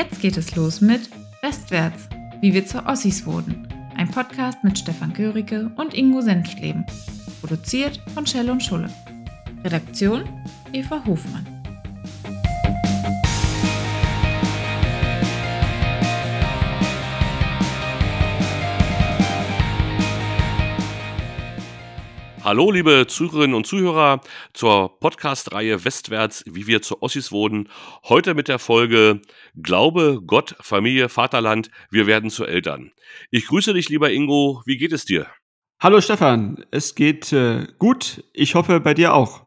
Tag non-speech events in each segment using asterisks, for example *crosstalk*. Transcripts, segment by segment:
Jetzt geht es los mit Westwärts, wie wir zu Ossis wurden. Ein Podcast mit Stefan Körike und Ingo Senftleben. Produziert von Schell und Schulle. Redaktion Eva Hofmann. Hallo, liebe Zuhörerinnen und Zuhörer zur Podcast-Reihe Westwärts, wie wir zu Ossis wurden. Heute mit der Folge Glaube, Gott, Familie, Vaterland, wir werden zu Eltern. Ich grüße dich, lieber Ingo. Wie geht es dir? Hallo Stefan, es geht äh, gut. Ich hoffe bei dir auch.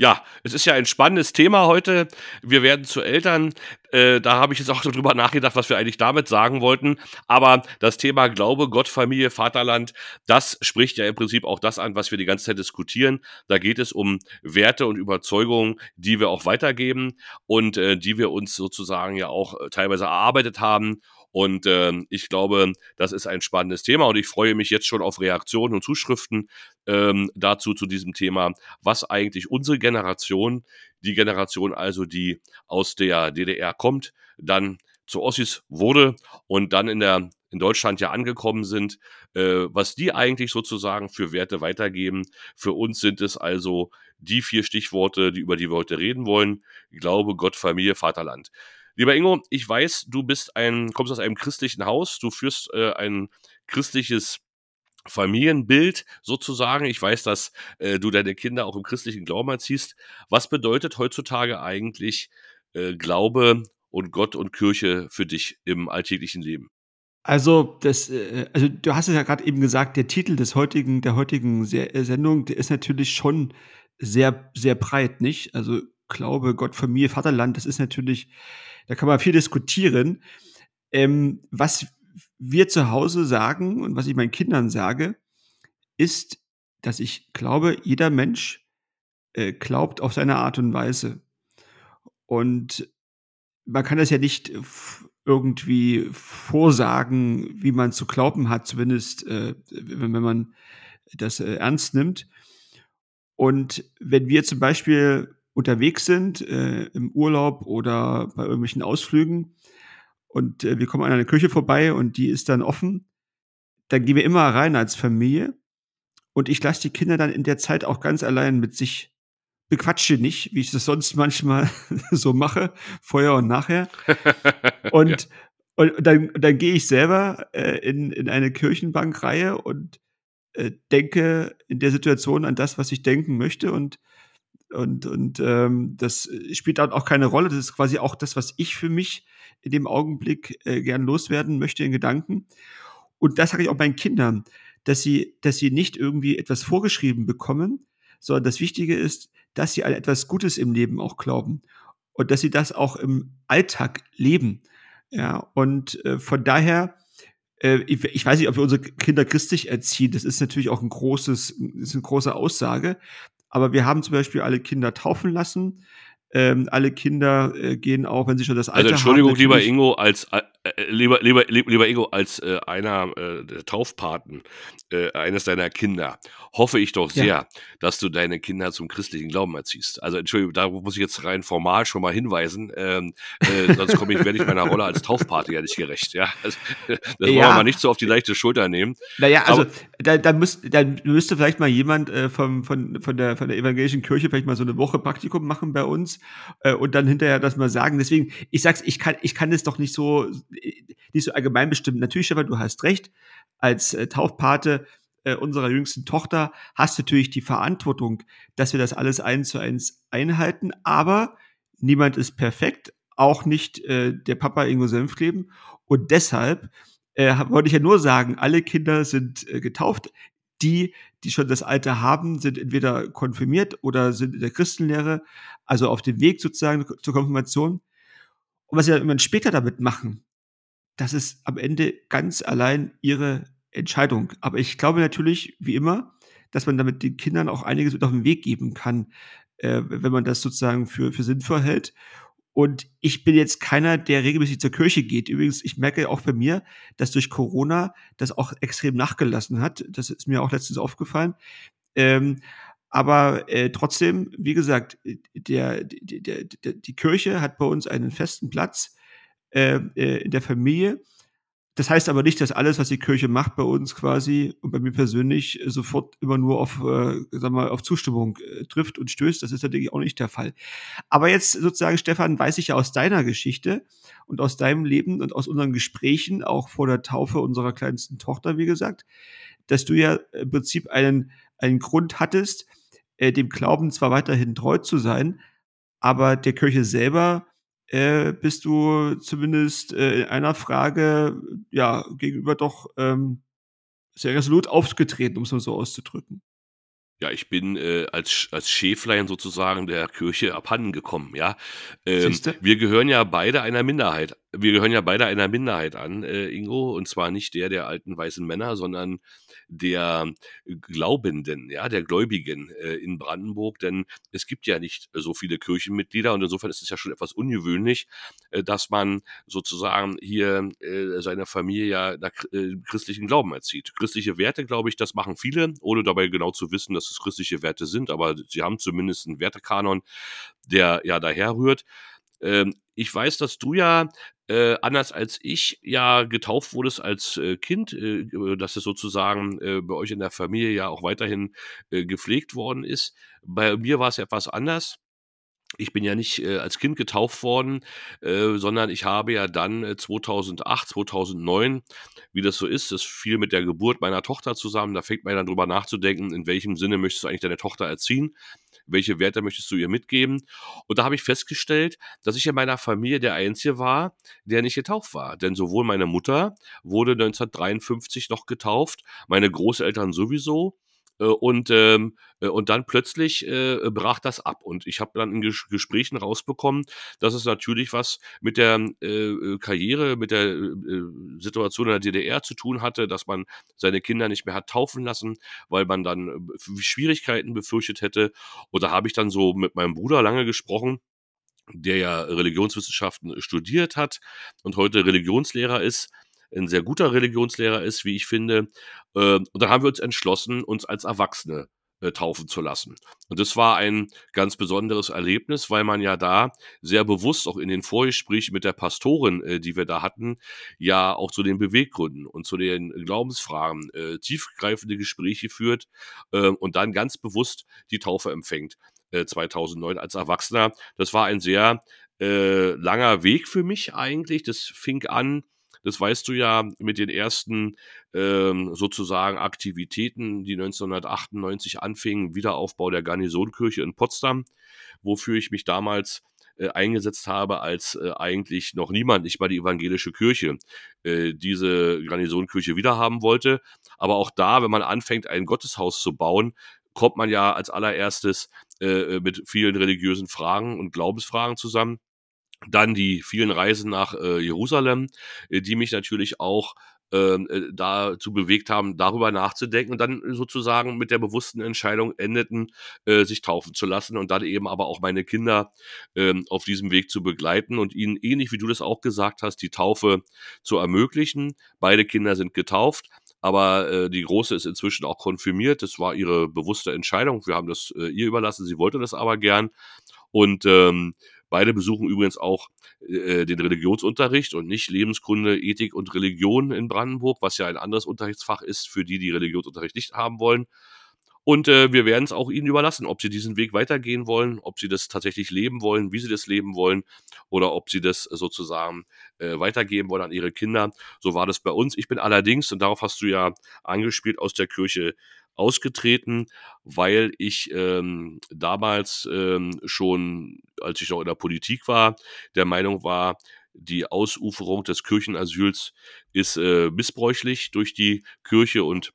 Ja, es ist ja ein spannendes Thema heute. Wir werden zu Eltern. Äh, da habe ich jetzt auch drüber nachgedacht, was wir eigentlich damit sagen wollten. Aber das Thema Glaube, Gott, Familie, Vaterland, das spricht ja im Prinzip auch das an, was wir die ganze Zeit diskutieren. Da geht es um Werte und Überzeugungen, die wir auch weitergeben und äh, die wir uns sozusagen ja auch äh, teilweise erarbeitet haben und äh, ich glaube, das ist ein spannendes Thema und ich freue mich jetzt schon auf Reaktionen und Zuschriften ähm, dazu zu diesem Thema, was eigentlich unsere Generation, die Generation also, die aus der DDR kommt, dann zu Ossis wurde und dann in der in Deutschland ja angekommen sind, äh, was die eigentlich sozusagen für Werte weitergeben. Für uns sind es also die vier Stichworte, die, über die wir heute reden wollen. Glaube, Gott, Familie, Vaterland. Lieber Ingo, ich weiß, du bist ein, kommst aus einem christlichen Haus, du führst äh, ein christliches Familienbild sozusagen. Ich weiß, dass äh, du deine Kinder auch im christlichen Glauben erziehst. Was bedeutet heutzutage eigentlich äh, Glaube und Gott und Kirche für dich im alltäglichen Leben? Also, das, äh, also du hast es ja gerade eben gesagt, der Titel des heutigen, der heutigen äh, Sendung, der ist natürlich schon sehr, sehr breit, nicht? Also Glaube, Gott, Familie, Vaterland, das ist natürlich da kann man viel diskutieren. Ähm, was wir zu Hause sagen und was ich meinen Kindern sage, ist, dass ich glaube, jeder Mensch äh, glaubt auf seine Art und Weise. Und man kann das ja nicht irgendwie vorsagen, wie man zu glauben hat, zumindest äh, wenn, man das äh, ernst nimmt. Und wenn wir zum Beispiel unterwegs sind, äh, im Urlaub oder bei irgendwelchen Ausflügen und äh, wir kommen an einer Kirche vorbei und die ist dann offen, dann gehen wir immer rein als Familie und ich lasse die Kinder dann in der Zeit auch ganz allein mit sich bequatsche nicht, wie ich das sonst manchmal *laughs* so mache, vorher und nachher. *laughs* Und, ja. und dann, dann gehe ich selber äh, in, in eine Kirchenbankreihe und äh, denke in der Situation an das, was ich denken möchte und und, und ähm, das spielt dann auch keine Rolle. Das ist quasi auch das, was ich für mich in dem Augenblick äh, gern loswerden möchte in Gedanken. Und das sage ich auch meinen Kindern, dass sie, dass sie nicht irgendwie etwas vorgeschrieben bekommen, sondern das Wichtige ist, dass sie an etwas Gutes im Leben auch glauben und dass sie das auch im Alltag leben. Ja, und äh, von daher, äh, ich, ich, weiß nicht, ob wir unsere Kinder christlich erziehen. Das ist natürlich auch ein großes, ist eine große Aussage. Aber wir haben zum Beispiel alle Kinder taufen lassen. Ähm, alle Kinder äh, gehen auch, wenn sie schon das also Alter Also Entschuldigung, haben, lieber Ingo, als lieber, lieber, lieber Ingo, als äh, einer äh, der Taufpaten äh, eines deiner Kinder, hoffe ich doch sehr, ja. dass du deine Kinder zum christlichen Glauben erziehst. Also Entschuldigung, da muss ich jetzt rein formal schon mal hinweisen, ähm, äh, sonst komme ich, werde ich meiner Rolle als Taufpate ja nicht gerecht. Ja? Also, *laughs* das ja. wollen wir mal nicht so auf die leichte Schulter nehmen. Naja, also Aber, da, da, müsst, da müsste vielleicht mal jemand äh, vom, von, von, der, von der evangelischen Kirche vielleicht mal so eine Woche Praktikum machen bei uns äh, und dann hinterher das mal sagen. Deswegen, ich sag's, ich kann, ich kann das doch nicht so nicht so allgemein bestimmt. Natürlich, Stefan, du hast recht. Als äh, Taufpate äh, unserer jüngsten Tochter hast du natürlich die Verantwortung, dass wir das alles eins zu eins einhalten. Aber niemand ist perfekt, auch nicht äh, der Papa Ingo Senfkleben. Und deshalb äh, wollte ich ja nur sagen, alle Kinder sind äh, getauft. Die, die schon das Alter haben, sind entweder konfirmiert oder sind in der Christenlehre, also auf dem Weg sozusagen zur Konfirmation. Und was sie dann später damit machen, das ist am Ende ganz allein ihre Entscheidung. Aber ich glaube natürlich, wie immer, dass man damit den Kindern auch einiges mit auf den Weg geben kann, äh, wenn man das sozusagen für, für sinnvoll hält. Und ich bin jetzt keiner, der regelmäßig zur Kirche geht. Übrigens, ich merke auch bei mir, dass durch Corona das auch extrem nachgelassen hat. Das ist mir auch letztens aufgefallen. Ähm, aber äh, trotzdem, wie gesagt, der, der, der, die Kirche hat bei uns einen festen Platz äh, äh, in der Familie. Das heißt aber nicht, dass alles, was die Kirche macht bei uns quasi und bei mir persönlich sofort immer nur auf, äh, sag mal, auf Zustimmung äh, trifft und stößt. Das ist natürlich auch nicht der Fall. Aber jetzt sozusagen, Stefan, weiß ich ja aus deiner Geschichte und aus deinem Leben und aus unseren Gesprächen, auch vor der Taufe unserer kleinsten Tochter, wie gesagt, dass du ja im Prinzip einen, einen Grund hattest, äh, dem Glauben zwar weiterhin treu zu sein, aber der Kirche selber äh, bist du zumindest äh, in einer Frage ja gegenüber doch ähm, sehr resolut aufgetreten, um es mal so auszudrücken. Ja, ich bin äh, als, als Schäflein sozusagen der Kirche abhanden gekommen, ja. Ähm, wir gehören ja beide einer Minderheit. Wir gehören ja beide einer Minderheit an, äh, Ingo, und zwar nicht der der alten weißen Männer, sondern der Glaubenden, ja, der Gläubigen äh, in Brandenburg, denn es gibt ja nicht so viele Kirchenmitglieder und insofern ist es ja schon etwas ungewöhnlich, äh, dass man sozusagen hier äh, seine Familie ja nach äh, christlichen Glauben erzieht. Christliche Werte, glaube ich, das machen viele, ohne dabei genau zu wissen, dass es christliche Werte sind, aber sie haben zumindest einen Wertekanon, der ja daher rührt. Ähm, ich weiß, dass du ja äh, anders als ich ja getauft wurdest als äh, Kind, äh, dass es sozusagen äh, bei euch in der Familie ja auch weiterhin äh, gepflegt worden ist. Bei mir war es etwas anders. Ich bin ja nicht äh, als Kind getauft worden, äh, sondern ich habe ja dann äh, 2008, 2009, wie das so ist, das fiel mit der Geburt meiner Tochter zusammen. Da fängt man dann drüber nachzudenken, in welchem Sinne möchtest du eigentlich deine Tochter erziehen welche Werte möchtest du ihr mitgeben? Und da habe ich festgestellt, dass ich in meiner Familie der Einzige war, der nicht getauft war. Denn sowohl meine Mutter wurde 1953 noch getauft, meine Großeltern sowieso. Äh, und, ähm, äh, und dann plötzlich äh, brach das ab. Und ich habe dann in Ges Gesprächen rausbekommen, dass es natürlich was mit der äh, Karriere, mit der äh, Situation in der DDR zu tun hatte, dass man seine Kinder nicht mehr hat taufen lassen, weil man dann äh, Schwierigkeiten befürchtet hätte. Und da habe ich dann so mit meinem Bruder lange gesprochen der ja Religionswissenschaften studiert hat und heute Religionslehrer ist ein sehr guter Religionslehrer ist, wie ich finde. Ähm, und dann haben wir uns entschlossen, uns als Erwachsene äh, taufen zu lassen. Und das war ein ganz besonderes Erlebnis, weil man ja da sehr bewusst auch in den Vorgesprächen mit der Pastorin, äh, die wir da hatten, ja auch zu den Beweggründen und zu den Glaubensfragen äh, tiefgreifende Gespräche führt äh, und dann ganz bewusst die Taufe empfängt. 2009 äh, als Erwachsener. Das war ein sehr langer Weg für mich eigentlich. Das fing an das weißt du ja mit den ersten ähm, sozusagen Aktivitäten, die 1998 anfingen, Wiederaufbau der Garnisonkirche in Potsdam, wofür ich mich damals äh, eingesetzt habe, als äh, eigentlich noch niemand, nicht mal die evangelische Kirche, äh, diese Garnisonkirche wiederhaben wollte. Aber auch da, wenn man anfängt, ein Gotteshaus zu bauen, kommt man ja als allererstes äh, mit vielen religiösen Fragen und Glaubensfragen zusammen. Dann die vielen Reisen nach äh, Jerusalem, äh, die mich natürlich auch ähm, äh, dazu bewegt haben, darüber nachzudenken und dann sozusagen mit der bewussten Entscheidung endeten, äh, sich taufen zu lassen und dann eben aber auch meine Kinder ähm, auf diesem Weg zu begleiten und ihnen ähnlich wie du das auch gesagt hast, die Taufe zu ermöglichen. Beide Kinder sind getauft. Aber äh, die Große ist inzwischen auch konfirmiert. Das war ihre bewusste Entscheidung. Wir haben das äh, ihr überlassen. Sie wollte das aber gern. Und ähm, Beide besuchen übrigens auch äh, den Religionsunterricht und nicht Lebenskunde, Ethik und Religion in Brandenburg, was ja ein anderes Unterrichtsfach ist für die, die Religionsunterricht nicht haben wollen. Und äh, wir werden es auch ihnen überlassen, ob sie diesen Weg weitergehen wollen, ob sie das tatsächlich leben wollen, wie sie das leben wollen oder ob sie das sozusagen äh, weitergeben wollen an ihre Kinder. So war das bei uns. Ich bin allerdings, und darauf hast du ja angespielt, aus der Kirche ausgetreten, weil ich ähm, damals ähm, schon, als ich noch in der Politik war, der Meinung war, die Ausuferung des Kirchenasyls ist äh, missbräuchlich durch die Kirche und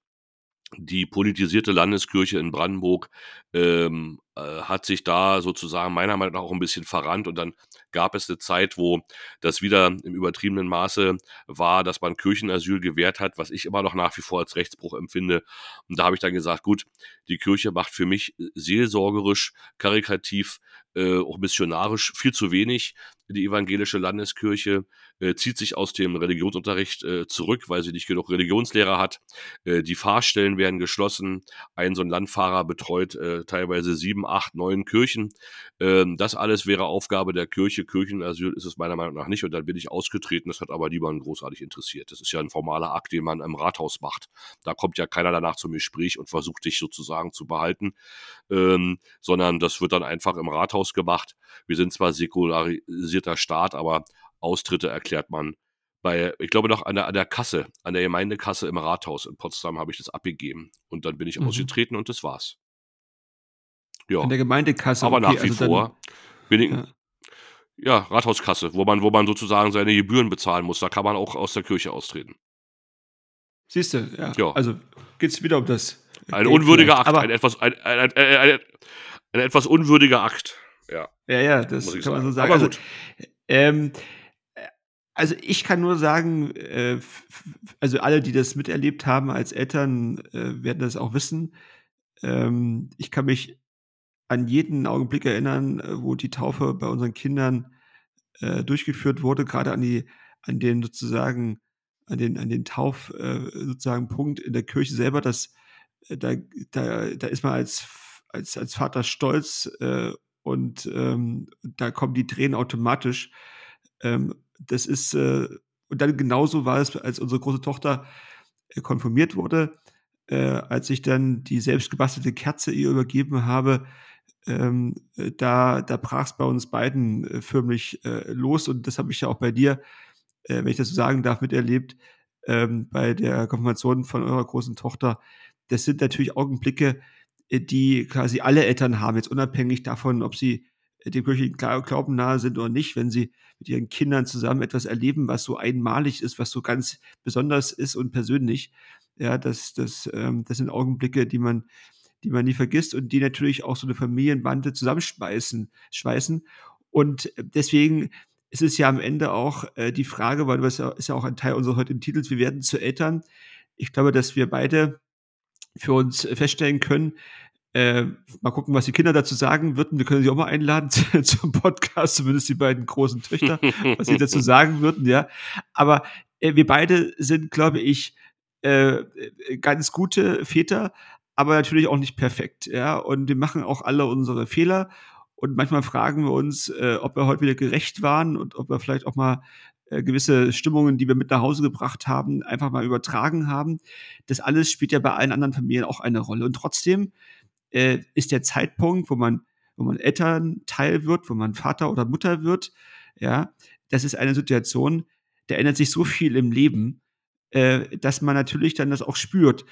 die politisierte Landeskirche in Brandenburg ähm, äh, hat sich da sozusagen meiner Meinung nach auch ein bisschen verrannt und dann gab es eine Zeit, wo das wieder im übertriebenen Maße war, dass man Kirchenasyl gewährt hat, was ich immer noch nach wie vor als Rechtsbruch empfinde. Und da habe ich dann gesagt, gut, die Kirche macht für mich seelsorgerisch, karikativ, äh, auch missionarisch viel zu wenig. Die evangelische Landeskirche äh, zieht sich aus dem Religionsunterricht äh, zurück, weil sie nicht genug Religionslehrer hat. Äh, die Fahrstellen werden geschlossen. Ein so ein Landfahrer betreut äh, teilweise sieben, acht, neun Kirchen. Ähm, das alles wäre Aufgabe der Kirche Kirchenasyl ist es meiner Meinung nach nicht. Und dann bin ich ausgetreten. Das hat aber niemanden großartig interessiert. Das ist ja ein formaler Akt, den man im Rathaus macht. Da kommt ja keiner danach zum Gespräch und versucht dich sozusagen zu behalten, ähm, sondern das wird dann einfach im Rathaus gemacht. Wir sind zwar säkularisierter Staat, aber Austritte erklärt man bei, ich glaube noch an der, an der Kasse, an der Gemeindekasse im Rathaus in Potsdam habe ich das abgegeben. Und dann bin ich mhm. ausgetreten und das war's. Ja. An der Gemeindekasse. Aber okay, nach wie also vor bin ich, ja. ja. Rathauskasse, wo man, wo man sozusagen seine Gebühren bezahlen muss. Da kann man auch aus der Kirche austreten. Siehst du, ja. ja. Also es wieder um das. Ein unwürdiger Akt, ein etwas, ein, ein, ein, ein, etwas unwürdiger Akt. Ja, ja, ja das kann sagen. man so sagen. Aber also, gut. Ähm, also ich kann nur sagen, äh, also alle, die das miterlebt haben als Eltern, äh, werden das auch wissen. Ähm, ich kann mich an jeden Augenblick erinnern, äh, wo die Taufe bei unseren Kindern äh, durchgeführt wurde, gerade an die, an den sozusagen, an den, an den Tauf äh, sozusagen Punkt in der Kirche selber, dass äh, da, da, da ist man als, als, als Vater stolz äh, und ähm, da kommen die Tränen automatisch. Ähm, das ist, äh, und dann genauso war es, als unsere große Tochter äh, konfirmiert wurde, äh, als ich dann die selbst gebastelte Kerze ihr übergeben habe, ähm, äh, da, da brach es bei uns beiden äh, förmlich äh, los und das habe ich ja auch bei dir, wenn ich das so sagen darf, miterlebt, ähm, bei der Konfirmation von eurer großen Tochter. Das sind natürlich Augenblicke, die quasi alle Eltern haben, jetzt unabhängig davon, ob sie äh, dem kirchlichen Glauben nahe sind oder nicht, wenn sie mit ihren Kindern zusammen etwas erleben, was so einmalig ist, was so ganz besonders ist und persönlich. Ja, das, das, ähm, das sind Augenblicke, die man, die man nie vergisst und die natürlich auch so eine Familienbande zusammenschweißen. Schweißen. Und deswegen ist es ja am Ende auch äh, die Frage, weil das ist ja auch ein Teil unseres heutigen Titels, wir werden zu Eltern. Ich glaube, dass wir beide für uns feststellen können, äh, mal gucken, was die Kinder dazu sagen würden. Wir können sie auch mal einladen *laughs* zum Podcast, zumindest die beiden großen Töchter, *laughs* was sie dazu sagen würden, ja. Aber äh, wir beide sind, glaube ich, äh, ganz gute Väter, aber natürlich auch nicht perfekt, ja. Und wir machen auch alle unsere Fehler. Und manchmal fragen wir uns, äh, ob wir heute wieder gerecht waren und ob wir vielleicht auch mal äh, gewisse Stimmungen, die wir mit nach Hause gebracht haben, einfach mal übertragen haben. Das alles spielt ja bei allen anderen Familien auch eine Rolle. Und trotzdem äh, ist der Zeitpunkt, wo man, wo man Elternteil wird, wo man Vater oder Mutter wird, ja, das ist eine Situation, da ändert sich so viel im Leben, äh, dass man natürlich dann das auch spürt.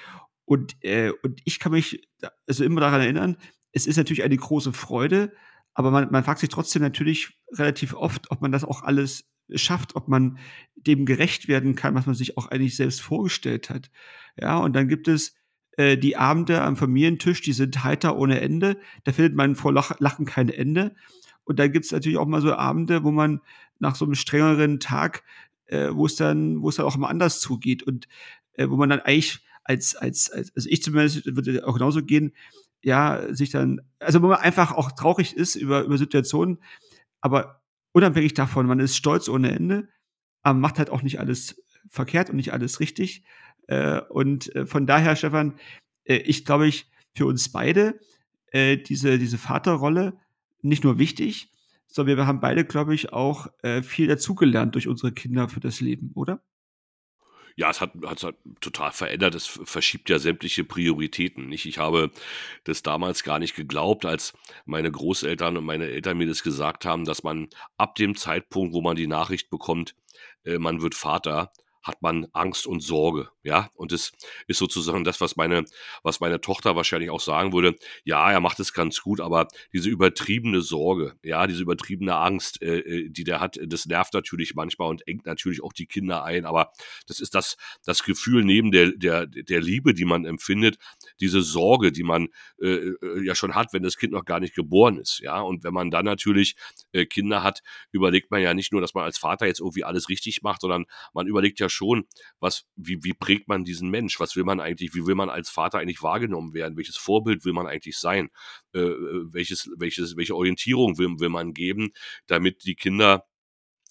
Und, äh, und ich kann mich also immer daran erinnern, es ist natürlich eine große Freude, aber man, man fragt sich trotzdem natürlich relativ oft, ob man das auch alles schafft, ob man dem gerecht werden kann, was man sich auch eigentlich selbst vorgestellt hat. Ja, und dann gibt es äh, die Abende am Familientisch, die sind heiter ohne Ende. Da findet man vor Lachen kein Ende. Und dann gibt es natürlich auch mal so Abende, wo man nach so einem strengeren Tag, äh, wo es dann, wo es dann auch mal anders zugeht und äh, wo man dann eigentlich als, als, als, also ich zumindest würde auch genauso gehen, ja, sich dann, also wo man einfach auch traurig ist über, über Situationen, aber unabhängig davon, man ist stolz ohne Ende, aber macht halt auch nicht alles verkehrt und nicht alles richtig. Äh, und äh, von daher, Stefan, äh, ich glaube ich, für uns beide diese, diese Vaterrolle nicht nur wichtig, sondern wir haben beide, glaube ich, auch viel dazugelernt durch unsere Kinder für das Leben, oder? Ja, es hat, hat, hat total verändert. Es verschiebt ja sämtliche Prioritäten. Nicht? Ich habe das damals gar nicht geglaubt, als meine Großeltern und meine Eltern mir das gesagt haben, dass man ab dem Zeitpunkt, wo man die Nachricht bekommt, äh, man wird Vater, hat man Angst und Sorge, ja. Und das ist sozusagen das, was meine, was meine Tochter wahrscheinlich auch sagen würde. Ja, er macht es ganz gut, aber diese übertriebene Sorge, ja, diese übertriebene Angst, äh, äh, die der hat, das nervt natürlich manchmal und engt natürlich auch die Kinder ein. Aber das ist das, das Gefühl neben der, der, der Liebe, die man empfindet, diese Sorge, die man äh, äh, ja schon hat, wenn das Kind noch gar nicht geboren ist, ja. Und wenn man dann natürlich äh, Kinder hat, überlegt man ja nicht nur, dass man als Vater jetzt irgendwie alles richtig macht, sondern man überlegt ja schon, was, wie, wie prägt man diesen Mensch? Was will man eigentlich, wie will man als Vater eigentlich wahrgenommen werden? Welches Vorbild will man eigentlich sein? Äh, äh welches, welches, welche Orientierung will, will man geben, damit die Kinder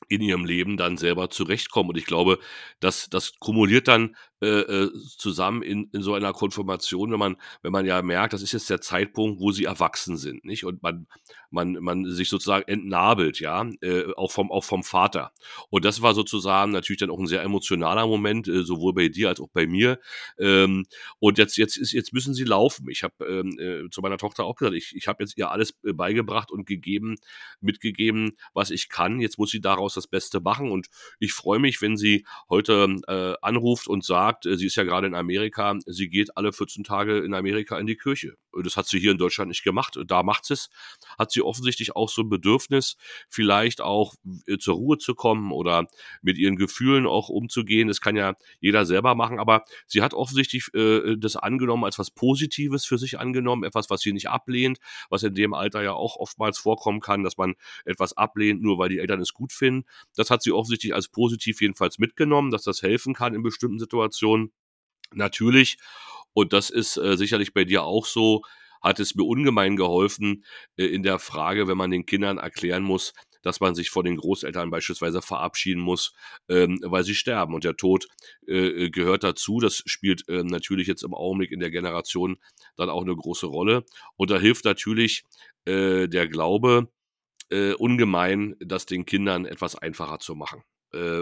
in ihrem Leben dann selber zurechtkommen. Und ich glaube, das, das kumuliert dann äh, äh, zusammen in, in so einer Konfirmation, wenn man, wenn man ja merkt, das ist jetzt der Zeitpunkt, wo sie erwachsen sind, nicht? Und man, man, man sich sozusagen entnabelt, ja, äh, auch vom, auch vom Vater. Und das war sozusagen natürlich dann auch ein sehr emotionaler Moment, äh, sowohl bei dir als auch bei mir. Ähm, und jetzt, jetzt ist, jetzt müssen sie laufen. Ich habe ähm, äh, zu meiner Tochter auch gesagt, ich, ich habe jetzt ihr alles äh, beigebracht und gegeben, mitgegeben, was ich kann. Jetzt muss sie daraus das Beste machen. Und ich freue mich, wenn sie heute äh, anruft und sagt, äh, sie ist ja gerade in Amerika, sie geht alle 14 Tage in Amerika in die Kirche. Das hat sie hier in Deutschland nicht gemacht. Da macht sie es. Hat sie offensichtlich auch so ein Bedürfnis, vielleicht auch äh, zur Ruhe zu kommen oder mit ihren Gefühlen auch umzugehen. Das kann ja jeder selber machen, aber sie hat offensichtlich äh, das angenommen als was Positives für sich angenommen, etwas, was sie nicht ablehnt, was in dem Alter ja auch oftmals vorkommen kann, dass man etwas ablehnt, nur weil die Eltern es gut finden. Das hat sie offensichtlich als positiv jedenfalls mitgenommen, dass das helfen kann in bestimmten Situationen. Natürlich, und das ist äh, sicherlich bei dir auch so, hat es mir ungemein geholfen äh, in der Frage, wenn man den Kindern erklären muss, dass man sich von den Großeltern beispielsweise verabschieden muss, ähm, weil sie sterben. Und der Tod äh, gehört dazu. Das spielt äh, natürlich jetzt im Augenblick in der Generation dann auch eine große Rolle. Und da hilft natürlich äh, der Glaube äh, ungemein, das den Kindern etwas einfacher zu machen äh,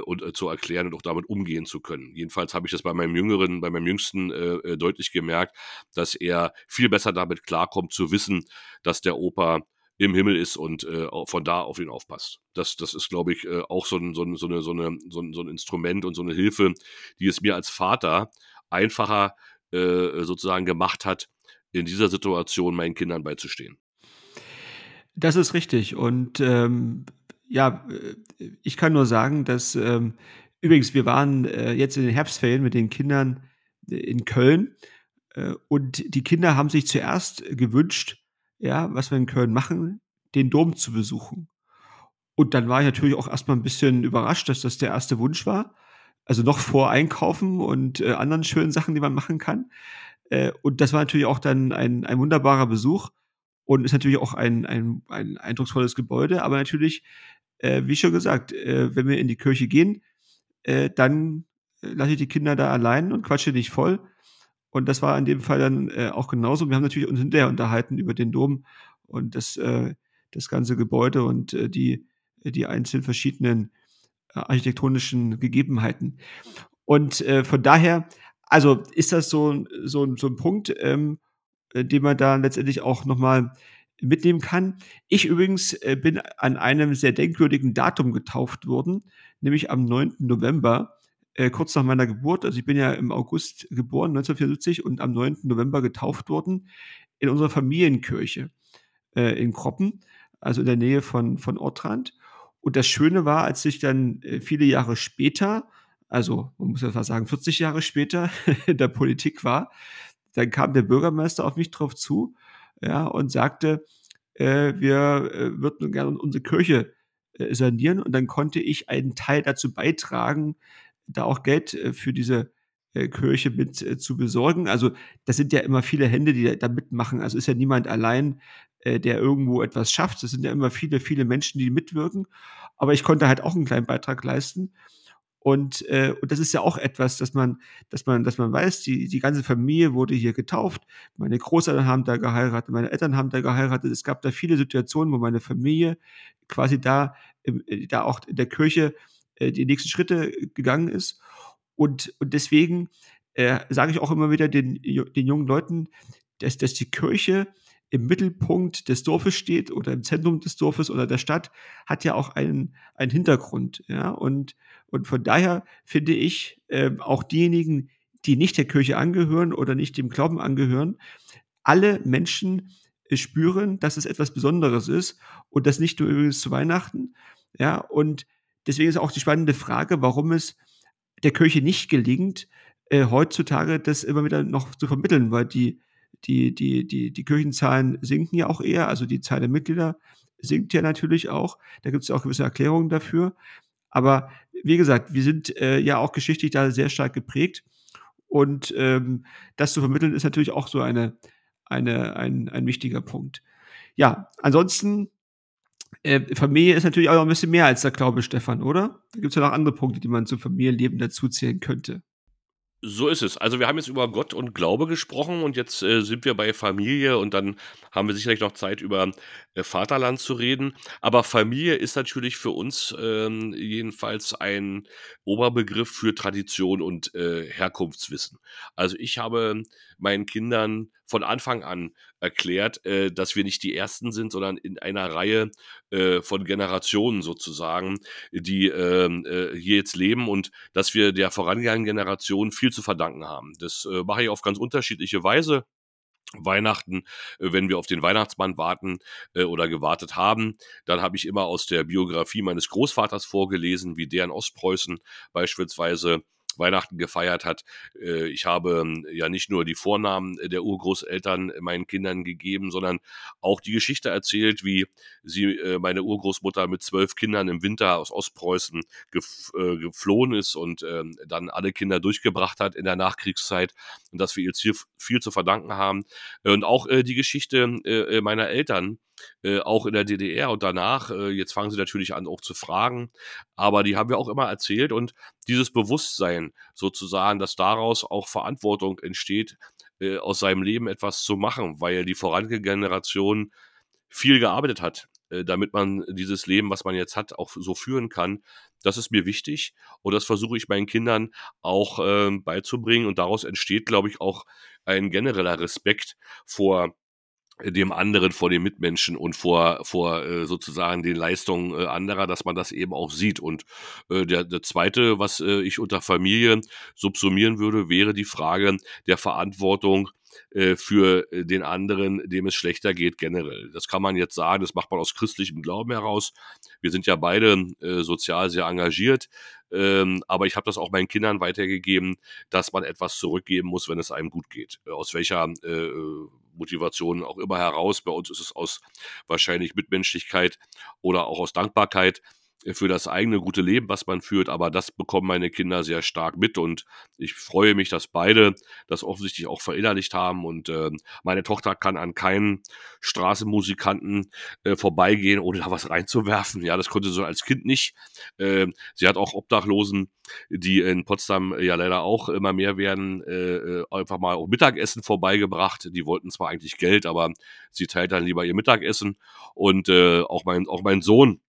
und äh, zu erklären und auch damit umgehen zu können. Jedenfalls habe ich das bei meinem Jüngeren, bei meinem Jüngsten äh, äh, deutlich gemerkt, dass er viel besser damit klarkommt zu wissen, dass der Opa im Himmel ist und äh, von da auf ihn aufpasst. Das, das ist, glaube ich, äh, auch so ein, so, ein, so, eine, so, eine, so, ein, Instrument und so eine Hilfe, die es mir als Vater einfacher äh, sozusagen gemacht hat, in dieser Situation meinen Kindern beizustehen. Das ist richtig. Und ähm, ja, äh, ich kann nur sagen, dass ähm, übrigens, wir waren äh, jetzt in den Herbstferien mit den Kindern äh, in Köln äh, und die Kinder haben sich zuerst gewünscht, ja, was wir in Köln machen, den Dom zu besuchen. Und dann war ich natürlich auch erstmal ein bisschen überrascht, dass das der erste Wunsch war. Also noch vor Einkaufen und äh, anderen schönen Sachen, die man machen kann. Äh, und das war natürlich auch dann ein, ein wunderbarer Besuch und ist natürlich auch ein, ein, ein eindrucksvolles Gebäude. Aber natürlich äh, wie schon gesagt, äh, wenn wir in die Kirche gehen, äh, dann äh, lasse ich die Kinder da allein und quatsche nicht voll. Und das war in dem Fall dann äh, auch genauso. Wir haben natürlich uns hinterher unterhalten über den Dom und das, äh, das ganze Gebäude und die, die einzelnen verschiedenen architektonischen Gegebenheiten. Und von daher, also ist das so, so, so ein Punkt, ähm, den man da letztendlich auch nochmal mitnehmen kann. Ich übrigens äh, bin an einem sehr denkwürdigen Datum getauft worden, nämlich am 9. November, äh, kurz nach meiner Geburt. Also ich bin ja im August geboren, 1974, und am 9. November getauft worden in unserer Familienkirche äh, in Kroppen, also in der Nähe von, von Ortrand. Und das Schöne war, als ich dann äh, viele Jahre später, also man muss ja fast sagen 40 Jahre später, *laughs* in der Politik war, dann kam der Bürgermeister auf mich drauf zu ja, und sagte, äh, wir äh, würden gerne unsere Kirche äh, sanieren. Und dann konnte ich einen Teil dazu beitragen, da auch Geld äh, für diese äh, Kirche mit äh, zu besorgen. Also das sind ja immer viele Hände, die da mitmachen. Also ist ja niemand allein, der irgendwo etwas schafft. Es sind ja immer viele, viele Menschen, die mitwirken. Aber ich konnte halt auch einen kleinen Beitrag leisten. Und, äh, und das ist ja auch etwas, dass man, dass man, dass man weiß, die, die ganze Familie wurde hier getauft. Meine Großeltern haben da geheiratet, meine Eltern haben da geheiratet. Es gab da viele Situationen, wo meine Familie quasi da, äh, da auch in der Kirche äh, die nächsten Schritte gegangen ist. Und, und deswegen äh, sage ich auch immer wieder den, den jungen Leuten, dass, dass die Kirche im Mittelpunkt des Dorfes steht oder im Zentrum des Dorfes oder der Stadt, hat ja auch einen, einen Hintergrund. Ja? Und, und von daher finde ich, äh, auch diejenigen, die nicht der Kirche angehören oder nicht dem Glauben angehören, alle Menschen äh, spüren, dass es etwas Besonderes ist und das nicht nur übrigens zu Weihnachten. Ja, und deswegen ist auch die spannende Frage, warum es der Kirche nicht gelingt, äh, heutzutage das immer wieder noch zu vermitteln, weil die die, die, die, die Kirchenzahlen sinken ja auch eher, also die Zahl der Mitglieder sinkt ja natürlich auch. Da gibt es auch gewisse Erklärungen dafür. Aber wie gesagt, wir sind äh, ja auch geschichtlich da sehr stark geprägt. Und ähm, das zu vermitteln ist natürlich auch so eine, eine, ein, ein wichtiger Punkt. Ja, ansonsten Äh, Familie ist natürlich auch noch ein bisschen mehr als der Glaube, Stefan, oder? Da gibt es ja noch andere Punkte, die man zum Familienleben dazuzählen könnte. So ist es. Also wir haben jetzt über Gott und Glaube gesprochen und jetzt äh, sind wir bei Familie und dann haben wir sicherlich noch Zeit über äh, Vaterland zu reden. Aber Familie ist natürlich für uns ähm, jedenfalls ein Oberbegriff für Tradition und äh, Herkunftswissen. Also ich habe meinen Kindern von Anfang an erklärt, äh, dass wir nicht die Ersten sind, sondern in einer Reihe äh, von Generationen sozusagen, die ähm, äh, hier jetzt leben und dass wir der vorangegangenen Generation viel zu verdanken haben. Das äh, mache ich auf ganz unterschiedliche Weise. Weihnachten, äh, wenn wir auf den Weihnachtsmann warten äh, oder gewartet haben, dann habe ich immer aus der Biografie meines Großvaters vorgelesen, wie der in Ostpreußen beispielsweise Weihnachten gefeiert hat. Äh, ich habe ähm, ja nicht nur die Vornamen der Urgroßeltern meinen Kindern gegeben, sondern auch die Geschichte erzählt, wie sie äh, meine Urgroßmutter mit zwölf Kindern im Winter aus Ostpreußen gef äh, geflohen ist und ähm, dann alle Kinder durchgebracht hat in der Nachkriegszeit und dass wir ihr viel, viel zu verdanken haben. Und auch die Geschichte meiner Eltern, äh, auch in der DDR und danach. Äh, jetzt fangen sie natürlich an, auch zu fragen. Aber die haben wir auch immer erzählt und dieses Bewusstsein sozusagen, dass daraus auch Verantwortung entsteht, äh, aus seinem Leben etwas zu machen, weil die vorangegangene Generation viel gearbeitet hat, äh, damit man dieses Leben, was man jetzt hat, auch so führen kann. Das ist mir wichtig und das versuche ich meinen Kindern auch äh, beizubringen und daraus entsteht, glaube ich, auch ein genereller Respekt vor dem anderen, vor den Mitmenschen und vor, vor äh, sozusagen den Leistungen äh, anderer, dass man das eben auch sieht. Und äh, der, der zweite, was äh, ich unter Familie subsumieren würde, wäre die Frage der Verantwortung äh, für äh, den anderen, dem es schlechter geht generell. Das kann man jetzt sagen, das macht man aus christlichem Glauben heraus. Wir sind ja beide äh, sozial sehr engagiert, ähm, aber ich habe das auch meinen Kindern weitergegeben, dass man etwas zurückgeben muss, wenn es einem gut geht. Aus welcher äh, Motivation auch immer heraus. Bei uns ist es aus wahrscheinlich Mitmenschlichkeit oder auch aus Dankbarkeit für das eigene gute Leben, was man führt, aber das bekommen meine Kinder sehr stark mit und ich freue mich, dass beide das offensichtlich auch verinnerlicht haben und äh, meine Tochter kann an keinen Straßenmusikanten äh, vorbeigehen, ohne da was reinzuwerfen. Ja, das konnte sie als Kind nicht. Äh, sie hat auch Obdachlosen, die in Potsdam ja leider auch immer mehr werden, äh, äh, einfach mal auch Mittagessen vorbeigebracht. Die wollten zwar eigentlich Geld, aber sie teilt dann lieber ihr Mittagessen und äh, auch mein auch mein Sohn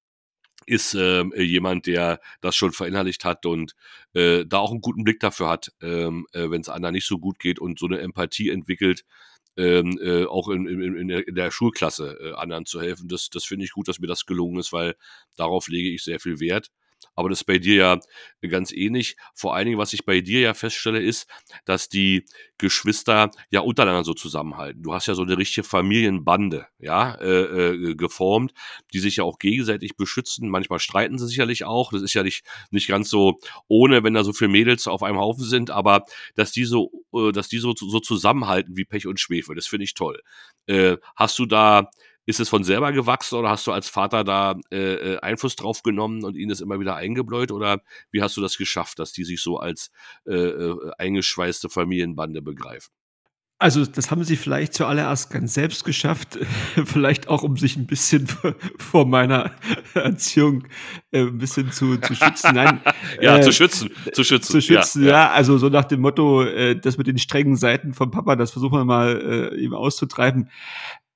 ist äh, jemand, der das schon verinnerlicht hat und äh, da auch einen guten Blick dafür hat, ähm, äh, wenn es anderen nicht so gut geht und so eine Empathie entwickelt, ähm, äh, auch in, in, in, der, in der Schulklasse äh, anderen zu helfen. Das, das finde ich gut, dass mir das gelungen ist, weil darauf lege ich sehr viel Wert. Aber das ist bei dir ja ganz ähnlich. Vor allen Dingen, was ich bei dir ja feststelle, ist, dass die Geschwister ja untereinander so zusammenhalten. Du hast ja so eine richtige Familienbande, ja, äh, äh, geformt, die sich ja auch gegenseitig beschützen. Manchmal streiten sie sicherlich auch. Das ist ja nicht, nicht ganz so ohne, wenn da so viele Mädels auf einem Haufen sind, aber dass die so, äh, dass die so, so zusammenhalten wie Pech und Schwefel, das finde ich toll. Äh, hast du da ist es von selber gewachsen oder hast du als Vater da äh, äh, Einfluss drauf genommen und ihnen das immer wieder eingebläut? Oder wie hast du das geschafft, dass die sich so als äh, äh, eingeschweißte Familienbande begreifen? Also, das haben sie vielleicht zuallererst ganz selbst geschafft, *laughs* vielleicht auch, um sich ein bisschen vor meiner *laughs* Erziehung äh, ein bisschen zu, zu schützen. Nein, *laughs* ja, äh, zu schützen, zu schützen. Zu schützen, ja, ja. Also so nach dem Motto, äh, das mit den strengen Seiten vom Papa, das versuchen wir mal äh, eben auszutreiben.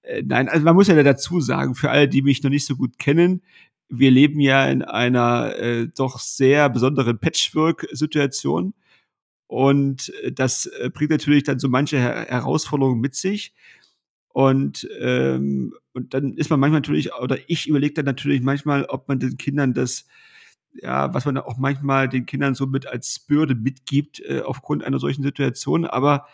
Äh, nein, also man muss ja dazu sagen, für alle, die mich noch nicht so gut kennen, wir leben ja in einer äh, doch sehr besonderen Patchwork-Situation. Und äh, das äh, bringt natürlich dann so manche Her Herausforderungen mit sich. Und, ähm, und dann ist man manchmal natürlich, oder ich überlege dann natürlich manchmal, ob man den Kindern das, ja, was man auch manchmal den Kindern so mit als Bürde mitgibt, äh, aufgrund einer solchen Situation. Aber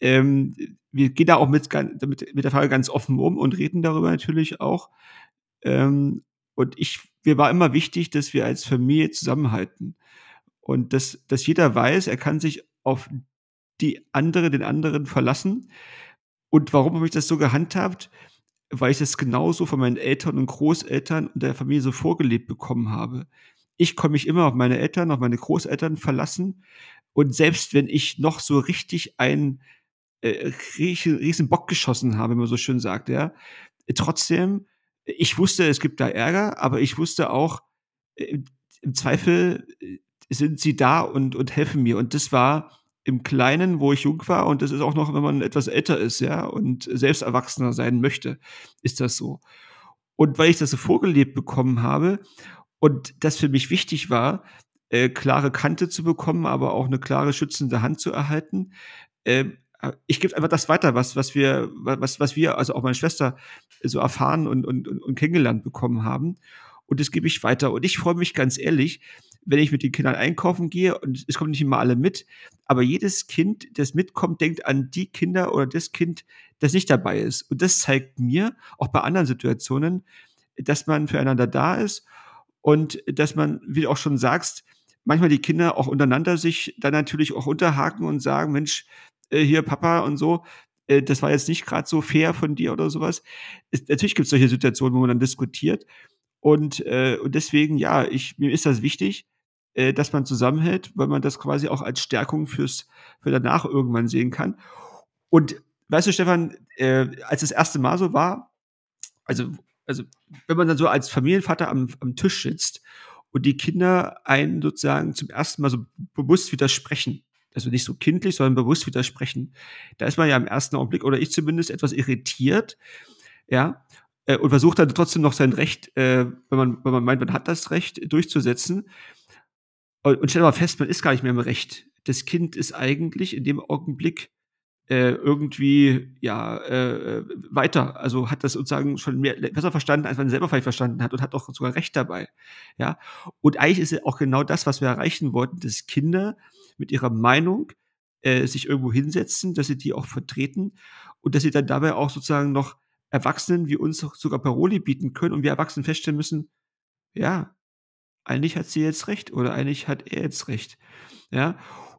ähm, wir gehen da auch mit, mit, mit der Frage ganz offen um und reden darüber natürlich auch. Ähm, und ich, mir war immer wichtig, dass wir als Familie zusammenhalten. Und dass, dass jeder weiß, er kann sich auf die andere, den anderen verlassen. Und warum habe ich das so gehandhabt? Weil ich das genauso von meinen Eltern und Großeltern und der Familie so vorgelebt bekommen habe. Ich komme mich immer auf meine Eltern, auf meine Großeltern verlassen. Und selbst wenn ich noch so richtig ein äh, riesen, Bock geschossen habe, wie man so schön sagt, ja. Trotzdem ich wusste, es gibt da Ärger, aber ich wusste auch, äh, im Zweifel äh, sind sie da und, und helfen mir. Und das war im Kleinen, wo ich jung war, und das ist auch noch, wenn man etwas älter ist, ja, und selbst Erwachsener sein möchte, ist das so. Und weil ich das so vorgelebt bekommen habe und das für mich wichtig war, äh, klare Kante zu bekommen, aber auch eine klare schützende Hand zu erhalten, äh, ich gebe einfach das weiter, was, was wir, was, was wir, also auch meine Schwester, so erfahren und, und, und kennengelernt bekommen haben. Und das gebe ich weiter. Und ich freue mich ganz ehrlich, wenn ich mit den Kindern einkaufen gehe und es kommen nicht immer alle mit, aber jedes Kind, das mitkommt, denkt an die Kinder oder das Kind, das nicht dabei ist. Und das zeigt mir, auch bei anderen Situationen, dass man füreinander da ist und dass man, wie du auch schon sagst, manchmal die Kinder auch untereinander sich dann natürlich auch unterhaken und sagen, Mensch, äh, hier Papa und so, äh, das war jetzt nicht gerade so fair von dir oder sowas. Es, natürlich gibt es solche Situationen, wo man dann diskutiert. Und, äh, und deswegen, ja, ich, mir ist das wichtig, äh, dass man zusammenhält, weil man das quasi auch als Stärkung fürs, für danach irgendwann sehen kann. Und weißt du, Stefan, äh, als das erste Mal so war, also, also wenn man dann so als Familienvater am, am Tisch sitzt und die Kinder einen sozusagen zum ersten Mal so bewusst widersprechen, also nicht so kindlich, sondern bewusst widersprechen, da ist man ja im ersten Augenblick, oder ich zumindest, etwas irritiert, ja, äh, und versucht dann trotzdem noch sein Recht, äh, wenn, man, wenn man meint, man hat das Recht, durchzusetzen. Und, und stellt mal fest, man ist gar nicht mehr im Recht. Das Kind ist eigentlich in dem Augenblick äh, irgendwie ja äh, weiter, also hat das sozusagen schon mehr, besser verstanden, als man selber vielleicht verstanden hat und hat auch sogar Recht dabei. Ja, und eigentlich ist es auch genau das, was wir erreichen wollten, dass Kinder mit ihrer Meinung äh, sich irgendwo hinsetzen, dass sie die auch vertreten und dass sie dann dabei auch sozusagen noch Erwachsenen wie uns sogar Paroli bieten können und wir Erwachsenen feststellen müssen, ja, eigentlich hat sie jetzt recht oder eigentlich hat er jetzt recht. Ja.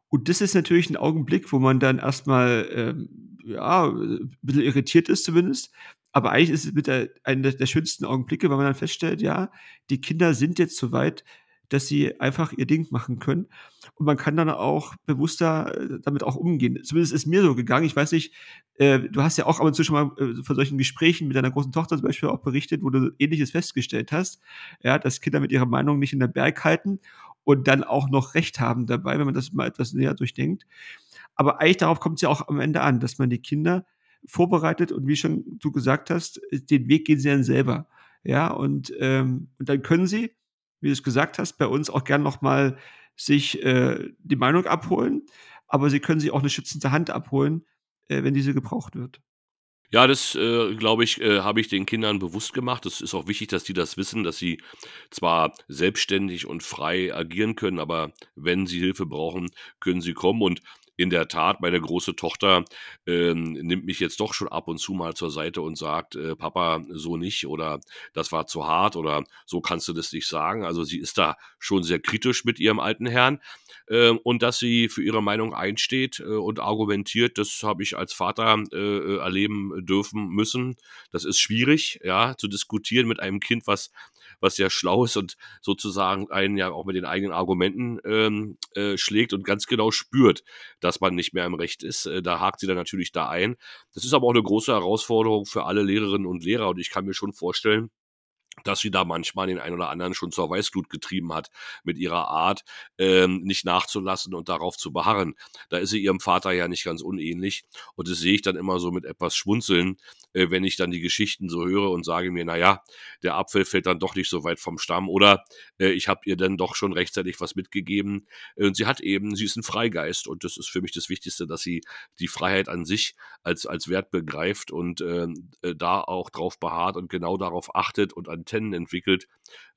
Und das ist natürlich ein Augenblick, wo man dann erstmal ähm, ja, ein bisschen irritiert ist zumindest. Aber eigentlich ist es mit der, einer der schönsten Augenblicke, weil man dann feststellt, ja, die Kinder sind jetzt so weit, dass sie einfach ihr Ding machen können. Und man kann dann auch bewusster äh, damit auch umgehen. Zumindest ist mir so gegangen. Ich weiß nicht, äh, du hast ja auch ab und zu schon mal äh, von solchen Gesprächen mit deiner großen Tochter zum Beispiel auch berichtet, wo du Ähnliches festgestellt hast. Ja, dass Kinder mit ihrer Meinung nicht in der Berg halten und dann auch noch Recht haben dabei, wenn man das mal etwas näher durchdenkt. Aber eigentlich darauf kommt es ja auch am Ende an, dass man die Kinder vorbereitet und wie schon du gesagt hast, den Weg gehen sie dann selber. Ja, und, ähm, und dann können sie, wie du es gesagt hast, bei uns auch gern nochmal sich äh, die Meinung abholen, aber sie können sich auch eine schützende Hand abholen, äh, wenn diese gebraucht wird. Ja, das, äh, glaube ich, äh, habe ich den Kindern bewusst gemacht. Es ist auch wichtig, dass die das wissen, dass sie zwar selbstständig und frei agieren können, aber wenn sie Hilfe brauchen, können sie kommen. Und in der Tat, meine große Tochter ähm, nimmt mich jetzt doch schon ab und zu mal zur Seite und sagt, äh, Papa, so nicht oder das war zu hart oder so kannst du das nicht sagen. Also sie ist da schon sehr kritisch mit ihrem alten Herrn äh, und dass sie für ihre Meinung einsteht äh, und argumentiert, das habe ich als Vater äh, äh, erleben dürfen müssen. Das ist schwierig, ja, zu diskutieren mit einem Kind, was was ja schlau ist und sozusagen einen ja auch mit den eigenen Argumenten ähm, äh, schlägt und ganz genau spürt, dass man nicht mehr im Recht ist. Äh, da hakt sie dann natürlich da ein. Das ist aber auch eine große Herausforderung für alle Lehrerinnen und Lehrer und ich kann mir schon vorstellen, dass sie da manchmal den einen oder anderen schon zur Weißglut getrieben hat mit ihrer Art, ähm, nicht nachzulassen und darauf zu beharren. Da ist sie ihrem Vater ja nicht ganz unähnlich und das sehe ich dann immer so mit etwas Schmunzeln, äh, wenn ich dann die Geschichten so höre und sage mir, naja, der Apfel fällt dann doch nicht so weit vom Stamm oder äh, ich habe ihr dann doch schon rechtzeitig was mitgegeben. Und sie hat eben, sie ist ein Freigeist und das ist für mich das Wichtigste, dass sie die Freiheit an sich als, als Wert begreift und ähm, äh, da auch drauf beharrt und genau darauf achtet und an Antennen entwickelt,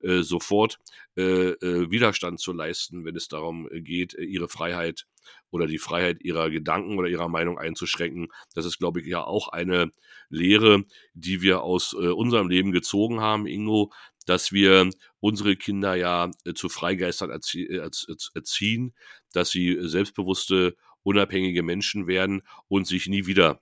äh, sofort äh, äh, Widerstand zu leisten, wenn es darum äh, geht, ihre Freiheit oder die Freiheit ihrer Gedanken oder ihrer Meinung einzuschränken. Das ist, glaube ich, ja auch eine Lehre, die wir aus äh, unserem Leben gezogen haben, Ingo, dass wir unsere Kinder ja zu Freigeistern erzie erziehen, dass sie selbstbewusste, unabhängige Menschen werden und sich nie wieder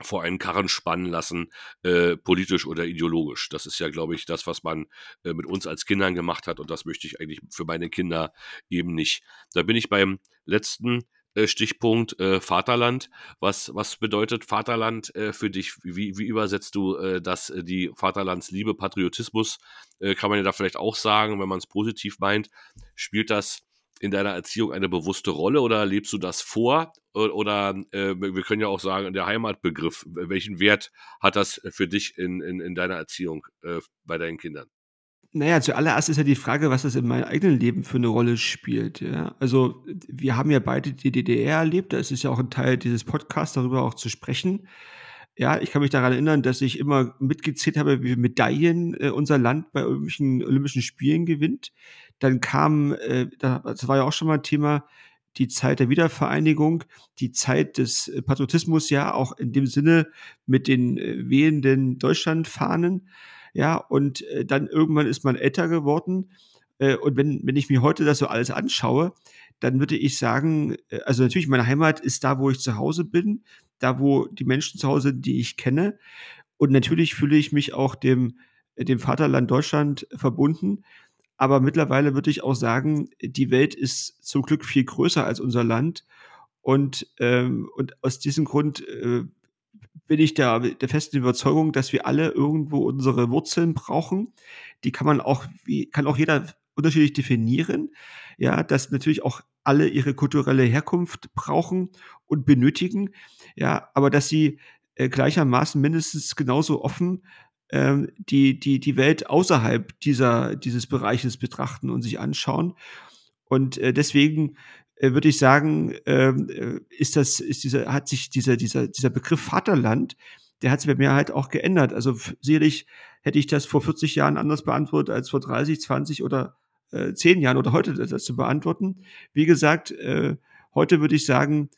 vor einen Karren spannen lassen, äh, politisch oder ideologisch. Das ist ja, glaube ich, das, was man äh, mit uns als Kindern gemacht hat und das möchte ich eigentlich für meine Kinder eben nicht. Da bin ich beim letzten äh, Stichpunkt äh, Vaterland. Was, was bedeutet Vaterland äh, für dich? Wie, wie übersetzt du äh, das, äh, die Vaterlandsliebe, Patriotismus? Kann man ja da vielleicht auch sagen, wenn man es positiv meint. Spielt das in deiner Erziehung eine bewusste Rolle oder lebst du das vor? Oder äh, wir können ja auch sagen, der Heimatbegriff, welchen Wert hat das für dich in, in, in deiner Erziehung äh, bei deinen Kindern? Naja, zuallererst ist ja die Frage, was das in meinem eigenen Leben für eine Rolle spielt, ja. Also, wir haben ja beide die DDR erlebt, da ist es ja auch ein Teil dieses Podcasts, darüber auch zu sprechen. Ja, ich kann mich daran erinnern, dass ich immer mitgezählt habe, wie Medaillen, äh, unser Land bei irgendwelchen Olympischen Spielen gewinnt. Dann kam, äh, da das war ja auch schon mal Thema, die Zeit der Wiedervereinigung, die Zeit des äh, Patriotismus ja auch in dem Sinne mit den, äh, wehenden Deutschlandfahnen. Ja, und, äh, dann irgendwann ist man älter geworden. Äh, und wenn wenn ich mir heute das so alles anschaue, dann würde ich sagen, äh, also natürlich meine Heimat ist da, wo ich zu Hause bin, da, wo die Menschen zu Hause sind, die ich kenne. Und natürlich fühle ich mich auch dem dem Vaterland Deutschland verbunden. Aber mittlerweile würde ich auch sagen, die Welt ist zum Glück viel größer als unser Land. Und, ähm, und aus diesem Grund äh, bin ich der, der festen Überzeugung, dass wir alle irgendwo unsere Wurzeln brauchen. Die kann man auch, wie, kann auch jeder unterschiedlich definieren. Ja, dass natürlich auch alle ihre kulturelle Herkunft brauchen und benötigen. Ja, aber dass sie äh, gleichermaßen mindestens genauso offen die, die, die Welt außerhalb dieser, dieses Bereiches betrachten und sich anschauen. Und äh, deswegen äh, würde ich sagen, ähm, äh, ist das, ist dieser, hat sich dieser, dieser, dieser Begriff Vaterland, der hat sich bei mir halt auch geändert. Also sicherlich hätte ich das vor 40 Jahren anders beantwortet als vor 30, 20 oder äh, 10 Jahren oder heute das zu beantworten. Wie gesagt, äh, heute würde ich sagen,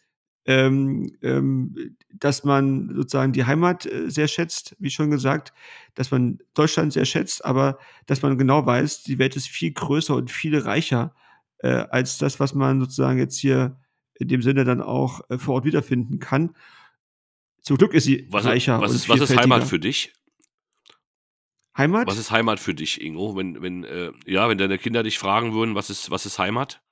ähm, ähm, dass man sozusagen die Heimat äh, sehr schätzt, wie schon gesagt, dass man Deutschland sehr schätzt, aber dass man genau weiß, die Welt ist viel größer und viel reicher äh, als das, was man sozusagen jetzt hier in dem Sinne dann auch äh, vor Ort wiederfinden kann. Zum Glück ist sie Was, reicher was, ist, was ist Heimat für dich? Heimat? Was ist Heimat für dich, Ingo? Wenn, wenn, äh, ja, wenn deine Kinder dich fragen würden, was ist, was ist Heimat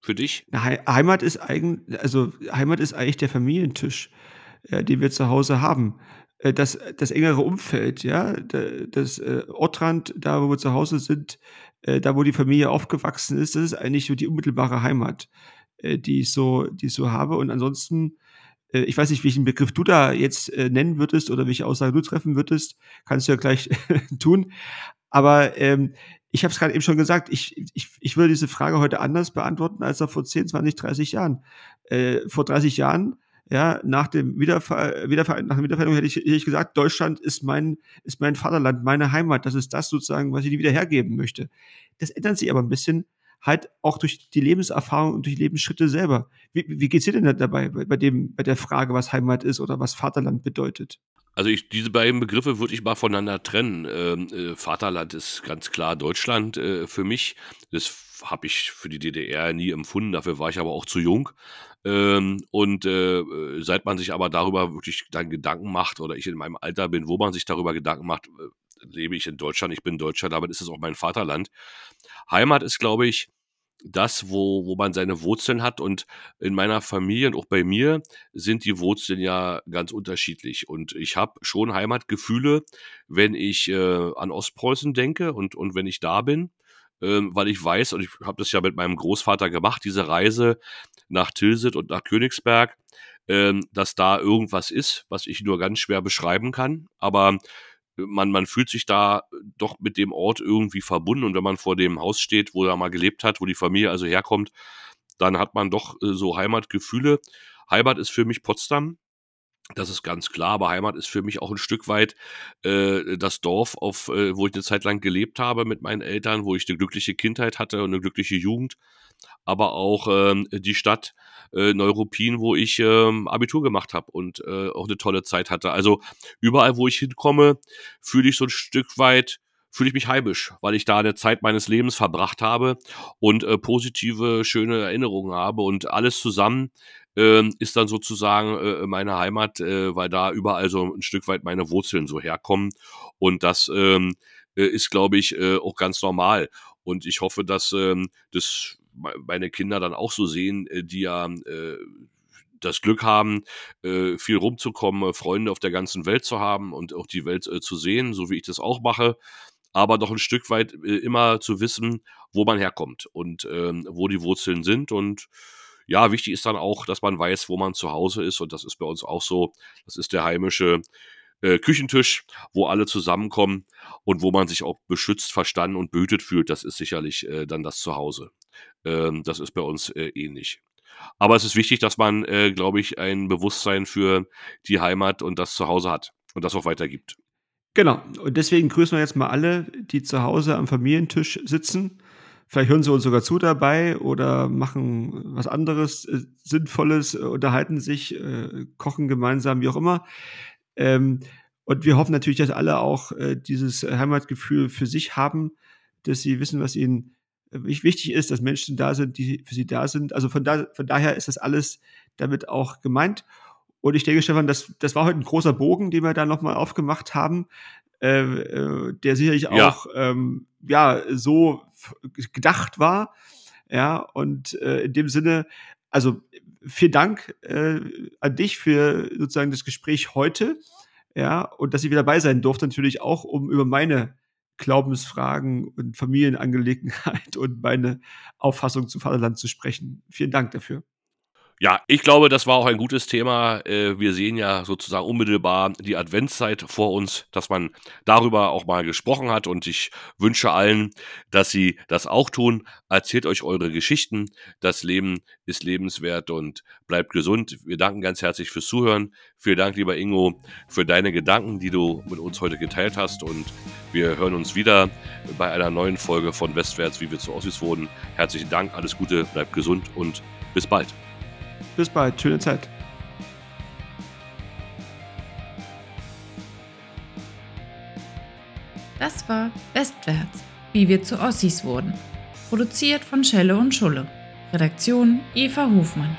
für dich? Heimat ist eigen also Heimat ist eigentlich der Familientisch, äh, den wir zu Hause haben. Äh, das das engere Umfeld, ja, da das, äh, Ortrand, da wo wir zu Hause sind, äh, da wo die Familie aufgewachsen ist, das ist eigentlich so die unmittelbare Heimat, äh, die ich so die ich so habe. Und ansonsten, ich weiß nicht, welchen Begriff du da jetzt, äh, nennen würdest oder welche Aussage du treffen würdest, kannst du ja gleich *laughs* tun. Aber, ähm, ich habe es grad eben schon gesagt, ich ich ich würde diese Frage heute anders beantworten als vor 10, 20, 30 Jahren. Äh, vor 30 Jahren, ja, nach dem Wiederver Wiederverein nach der Wiedervereinigung hätte ich hätte ich gesagt: „Deutschland ist mein ist mein Vaterland, meine Heimat. Das ist das sozusagen, was ich dir wieder hergeben möchte.“ Das ändert sich aber ein bisschen halt auch durch die Lebenserfahrung und durch Lebensschritte selber. Wie wie geht's dir denn da dabei bei bei dem bei der Frage, was Heimat ist oder was Vaterland bedeutet? Also ich, diese beiden Begriffe würde ich mal voneinander trennen. Ähm, äh, Vaterland ist ganz klar Deutschland äh, für mich. Das habe ich für die DDR nie empfunden, dafür war ich aber auch zu jung. Ähm, und äh, äh, seit man sich aber darüber wirklich dann Gedanken macht, oder ich in meinem Alter bin, wo man sich darüber Gedanken macht, äh, lebe ich in Deutschland, ich bin Deutscher, damit ist es auch mein Vaterland. Heimat ist, glaube ich, das, wo, wo man seine Wurzeln hat. Und in meiner Familie und auch bei mir sind die Wurzeln ja ganz unterschiedlich. Und ich habe schon Heimatgefühle, wenn ich äh, an Ostpreußen denke und, und wenn ich da bin, ähm, weil ich weiß, und ich habe das ja mit meinem Großvater gemacht, diese Reise nach Tilsit und nach Königsberg, ähm, dass da irgendwas ist, was ich nur ganz schwer beschreiben kann. Aber man, man fühlt sich da doch mit dem Ort irgendwie verbunden und wenn man vor dem Haus steht, wo er mal gelebt hat, wo die Familie also herkommt, dann hat man doch äh, so Heimatgefühle. Heimat ist für mich Potsdam. Das ist ganz klar, aber Heimat ist für mich auch ein Stück weit äh, das Dorf, auf, äh, wo ich eine Zeit lang gelebt habe mit meinen Eltern, wo ich eine glückliche Kindheit hatte und eine glückliche Jugend, aber auch ähm, die Stadt äh, Neuruppin, wo ich ähm, Abitur gemacht habe und äh, auch eine tolle Zeit hatte. Also überall, wo ich hinkomme, fühle ich so ein Stück weit fühle ich mich heimisch, weil ich da eine Zeit meines Lebens verbracht habe und äh, positive, schöne Erinnerungen habe und alles zusammen ähm, ist dann sozusagen äh, meine Heimat, äh, weil da überall so ein Stück weit meine Wurzeln so herkommen. Und das ähm, äh, ist, glaube ich, äh, auch ganz normal. Und ich hoffe, dass ähm, das meine Kinder dann auch so sehen, äh, die ja äh, das Glück haben, äh, viel rumzukommen, Freunde auf der ganzen Welt zu haben und auch die Welt äh, zu sehen, so wie ich das auch mache, aber doch ein Stück weit äh, immer zu wissen, wo man herkommt und ähm, wo die Wurzeln sind und ja, wichtig ist dann auch, dass man weiß, wo man zu Hause ist und das ist bei uns auch so. Das ist der heimische äh, Küchentisch, wo alle zusammenkommen und wo man sich auch beschützt, verstanden und behütet fühlt. Das ist sicherlich äh, dann das Zuhause. Ähm, das ist bei uns äh, ähnlich. Aber es ist wichtig, dass man, äh, glaube ich, ein Bewusstsein für die Heimat und das Zuhause hat und das auch weitergibt. Genau. Und deswegen grüßen wir jetzt mal alle, die zu Hause am Familientisch sitzen. Vielleicht hören sie uns sogar zu dabei oder machen was anderes äh, Sinnvolles, äh, unterhalten sich, äh, kochen gemeinsam, wie auch immer. Ähm, und wir hoffen natürlich, dass alle auch äh, dieses Heimatgefühl für sich haben, dass sie wissen, was ihnen äh, wichtig ist, dass Menschen da sind, die für sie da sind. Also von, da, von daher ist das alles damit auch gemeint. Und ich denke, Stefan, das, das war heute ein großer Bogen, den wir da nochmal aufgemacht haben, äh, äh, der sicherlich ja. auch ähm, ja, so gedacht war. Ja, und äh, in dem Sinne, also vielen Dank äh, an dich für sozusagen das Gespräch heute. Ja, und dass ich wieder dabei sein durfte, natürlich auch, um über meine Glaubensfragen und Familienangelegenheit *laughs* und meine Auffassung zum Vaterland zu sprechen. Vielen Dank dafür. Ja, ich glaube, das war auch ein gutes Thema. Äh, wir sehen ja sozusagen unmittelbar die Adventszeit vor uns, dass man darüber auch mal gesprochen hat. Und ich wünsche allen, dass sie das auch tun. Erzählt euch eure Geschichten. Das Leben ist lebenswert und bleibt gesund. Wir danken ganz herzlich fürs Zuhören. Vielen Dank, lieber Ingo, für deine Gedanken, die du mit uns heute geteilt hast. Und wir hören uns wieder bei einer neuen Folge von Westwärts, wie wir zu Ossis wurden. Herzlichen Dank, alles Gute, bleibt gesund und bis bald. Bis bald, schöne Zeit. Das war Westwärts, wie wir zu Ossis wurden. Produziert von Schelle und Schulle. Redaktion Eva Hofmann.